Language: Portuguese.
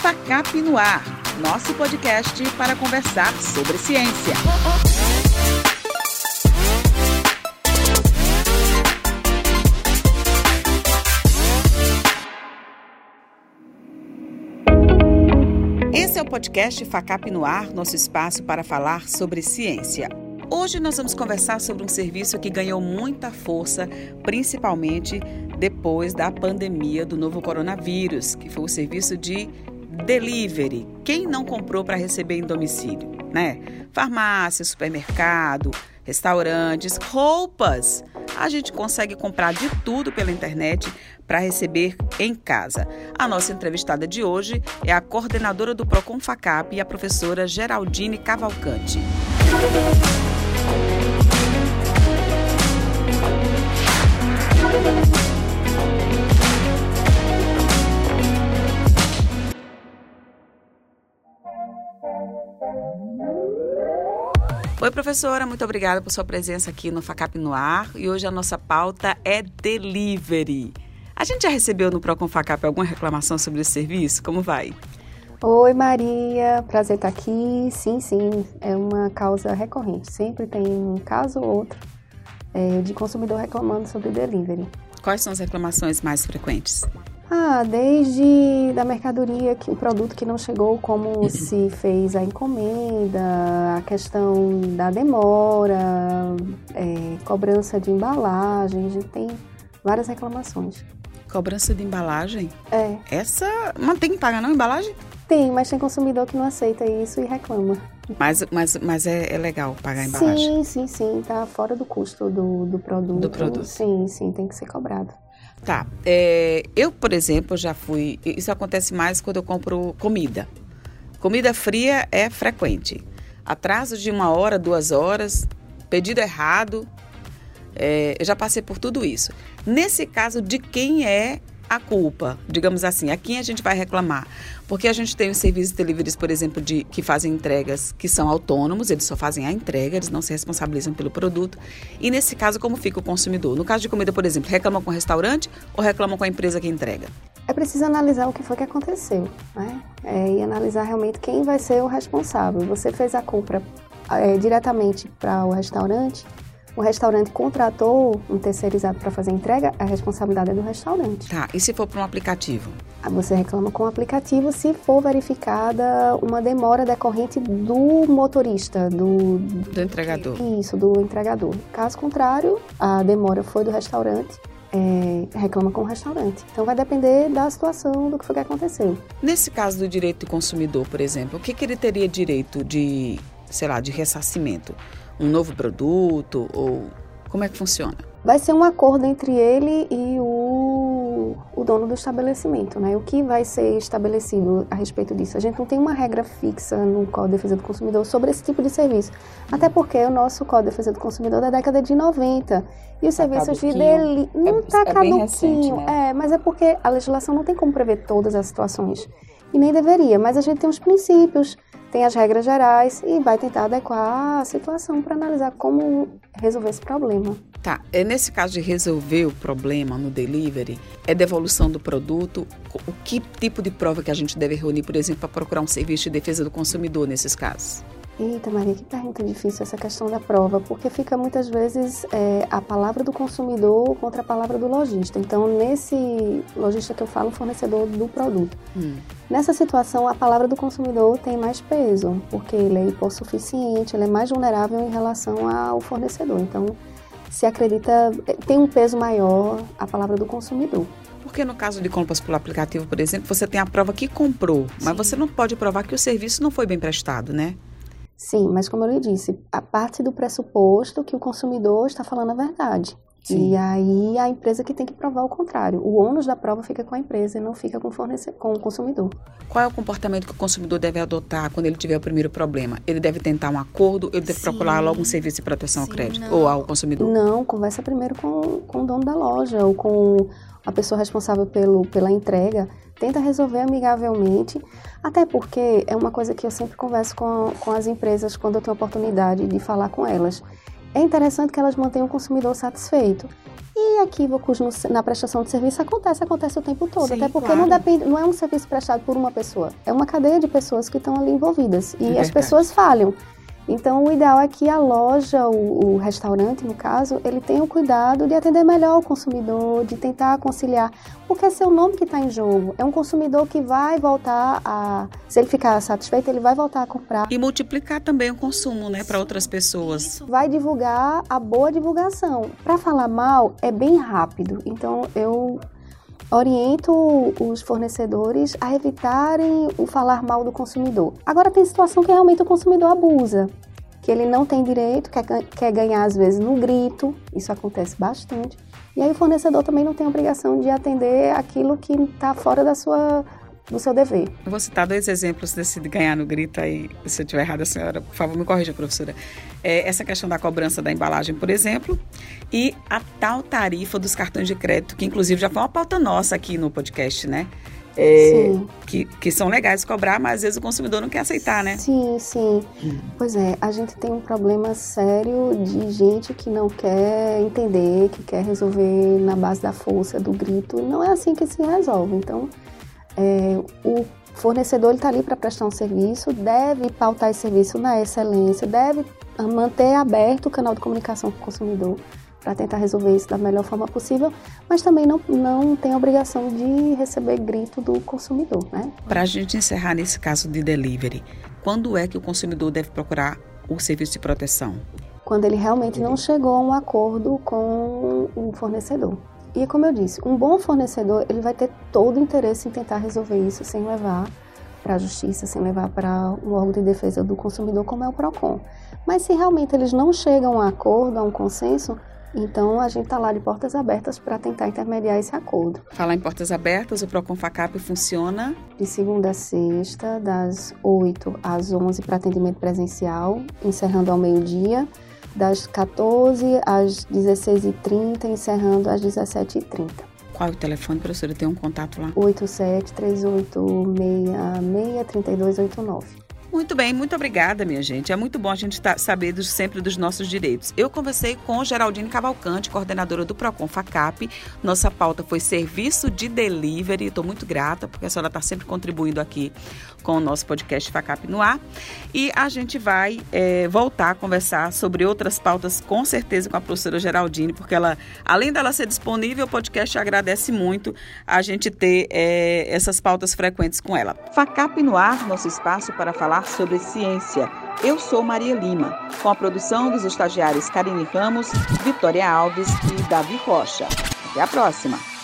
FACAP no Ar, nosso podcast para conversar sobre ciência. Esse é o podcast FACAP no Ar, nosso espaço para falar sobre ciência. Hoje nós vamos conversar sobre um serviço que ganhou muita força, principalmente depois da pandemia do novo coronavírus, que foi o serviço de delivery. Quem não comprou para receber em domicílio, né? Farmácia, supermercado, restaurantes, roupas. A gente consegue comprar de tudo pela internet para receber em casa. A nossa entrevistada de hoje é a coordenadora do Procon Facap a professora Geraldine Cavalcante. Oi, professora, muito obrigada por sua presença aqui no Facap no Ar. E hoje a nossa pauta é delivery. A gente já recebeu no Procon Facap alguma reclamação sobre esse serviço? Como vai? Oi, Maria. Prazer estar aqui. Sim, sim, é uma causa recorrente. Sempre tem um caso ou outro é, de consumidor reclamando sobre delivery. Quais são as reclamações mais frequentes? Ah, desde da mercadoria, que o produto que não chegou como se fez a encomenda, a questão da demora, é, cobrança de embalagem, a gente tem várias reclamações. Cobrança de embalagem? É. Essa. Mas tem que pagar não embalagem? Tem, mas tem consumidor que não aceita isso e reclama. Mas, mas, mas é, é legal pagar a Sim, embalagem? sim, sim. Tá fora do custo do, do produto. Do produto. Sim, sim, tem que ser cobrado. Tá. É, eu, por exemplo, já fui. Isso acontece mais quando eu compro comida. Comida fria é frequente. Atraso de uma hora, duas horas, pedido errado. É, eu já passei por tudo isso. Nesse caso, de quem é a culpa? Digamos assim, a quem a gente vai reclamar? Porque a gente tem os serviços de deliveries, por exemplo, de, que fazem entregas que são autônomos, eles só fazem a entrega, eles não se responsabilizam pelo produto. E nesse caso, como fica o consumidor? No caso de comida, por exemplo, reclamam com o restaurante ou reclamam com a empresa que entrega? É preciso analisar o que foi que aconteceu, né? É, e analisar realmente quem vai ser o responsável. Você fez a compra é, diretamente para o restaurante, o restaurante contratou um terceirizado para fazer a entrega, a responsabilidade é do restaurante. Tá, e se for para um aplicativo? Você reclama com o aplicativo se for verificada uma demora decorrente do motorista, do, Do entregador. Isso, do entregador. Caso contrário, a demora foi do restaurante, é, reclama com o restaurante. Então vai depender da situação, do que foi que aconteceu. Nesse caso do direito do consumidor, por exemplo, o que, que ele teria direito de, sei lá, de ressarcimento? Um novo produto ou como é que funciona? Vai ser um acordo entre ele e o, o dono do estabelecimento, né? O que vai ser estabelecido a respeito disso? A gente não tem uma regra fixa no Código de Defesa do Consumidor sobre esse tipo de serviço. Até porque o nosso Código de Defesa do Consumidor é da década de 90. E os Tá serviços de caduquinho. deli... Não É- está é bem caduquinho. recente, né? É, mas é porque a legislação não tem como prever todas as situações. E nem deveria. Mas a gente tem os princípios, tem as regras gerais e vai tentar adequar a situação para analisar como resolver esse problema. Tá, é nesse caso de resolver o problema no delivery, é devolução do produto, o que tipo de prova que a gente deve reunir, por exemplo, para procurar um serviço de defesa do consumidor nesses casos? Eita, Maria, que pergunta difícil essa questão da prova, porque fica muitas vezes é, a palavra do consumidor contra a palavra do lojista. Então, nesse lojista que eu falo, fornecedor do produto. Hum. Nessa situação, a palavra do consumidor tem mais peso, porque ele é hipossuficiente, ele é mais vulnerável em relação ao fornecedor. Então, se acredita, tem um peso maior a palavra do consumidor. Porque no caso de compras pelo aplicativo, por exemplo, você tem a prova que comprou, mas você não pode provar que o serviço não foi bem prestado, né? Sim, mas como eu lhe disse, a parte do pressuposto que o consumidor está falando a verdade. Sim. E aí a empresa que tem que provar o contrário. O ônus da prova fica com a empresa e não fica com o, fornece- com o consumidor. Qual é o comportamento que o consumidor deve adotar quando ele tiver o primeiro problema? Ele deve tentar um acordo, ele deve Sim. procurar logo um serviço de proteção ao Sim, crédito não. ou ao consumidor? Não, conversa primeiro com, com o dono da loja ou com a pessoa responsável pelo, pela entrega. Tenta resolver amigavelmente, até porque é uma coisa que eu sempre converso com, com as empresas quando eu tenho oportunidade de falar com elas. É interessante que elas mantenham o consumidor satisfeito. E equívocos no, na prestação de serviço acontece, acontece o tempo todo. Sim, até porque claro. não, depende, não é um serviço prestado por uma pessoa. É uma cadeia de pessoas que estão ali envolvidas. E é as pessoas falham. Então, o ideal é que a loja, o, o, restaurante, no caso, ele tenha o cuidado de atender melhor o consumidor, de tentar conciliar, porque é seu nome que está em jogo. É um consumidor que vai voltar a, se ele ficar satisfeito, ele vai voltar a comprar. E multiplicar também o consumo, né, para outras pessoas. Vai divulgar a boa divulgação. Para falar mal, é bem rápido. Então, eu oriento os fornecedores a evitarem o falar mal do consumidor. Agora tem situação que realmente o consumidor abusa, que ele não tem direito, quer, quer ganhar às vezes no grito, isso acontece bastante. E aí o fornecedor também não tem obrigação de atender aquilo que está fora da sua do seu dever. Eu vou citar dois exemplos desse de ganhar no grito aí, se eu estiver errada, senhora, por favor, me corrija, professora. É, essa questão da cobrança da embalagem, por exemplo, e a tal tarifa dos cartões de crédito, que inclusive já foi uma pauta nossa aqui no podcast, né? É, que, que são legais cobrar, mas às vezes o consumidor não quer aceitar, né? Sim, sim. Hum. Pois é, a gente tem um problema sério de gente que não quer entender, que quer resolver na base da força, do grito. Não é assim que se resolve. Então, é, o fornecedor está ali para prestar um serviço, deve pautar esse serviço na excelência, deve manter aberto o canal de comunicação com o consumidor para tentar resolver isso da melhor forma possível, mas também não, não tem a obrigação de receber grito do consumidor. Né? Para a gente encerrar nesse caso de delivery, quando é que o consumidor deve procurar o serviço de proteção? Quando ele realmente não chegou a um acordo com o fornecedor. E como eu disse, um bom fornecedor ele vai ter todo o interesse em tentar resolver isso sem levar para a justiça, sem levar para um órgão de defesa do consumidor como é o Procon. Mas se realmente eles não chegam a um acordo, a um consenso, então a gente está lá de portas abertas para tentar intermediar esse acordo. Falar em portas abertas, o Procon Facap funciona de segunda a sexta, das 8 às 11 para atendimento presencial, encerrando ao meio-dia das 14 às 16h30, encerrando às 17h30. Qual é o telefone, professora? Tem um contato lá? 87 3866 3289. Muito bem, muito obrigada, minha gente. É muito bom a gente tá, saber sempre dos nossos direitos. Eu conversei com Geraldine Cavalcante, coordenadora do Procon Facap. Nossa pauta foi serviço de delivery. Estou muito grata, porque a senhora está sempre contribuindo aqui com o nosso podcast Facap no ar. E a gente vai é, voltar a conversar sobre outras pautas, com certeza, com a professora Geraldine, porque ela, além dela ser disponível, o podcast agradece muito a gente ter é, essas pautas frequentes com ela. Facap no ar, nosso espaço para falar falar sobre ciência. Eu sou Maria Lima, com a produção dos estagiários Karine Ramos, Vitória Alves e Davi Rocha. Até a próxima!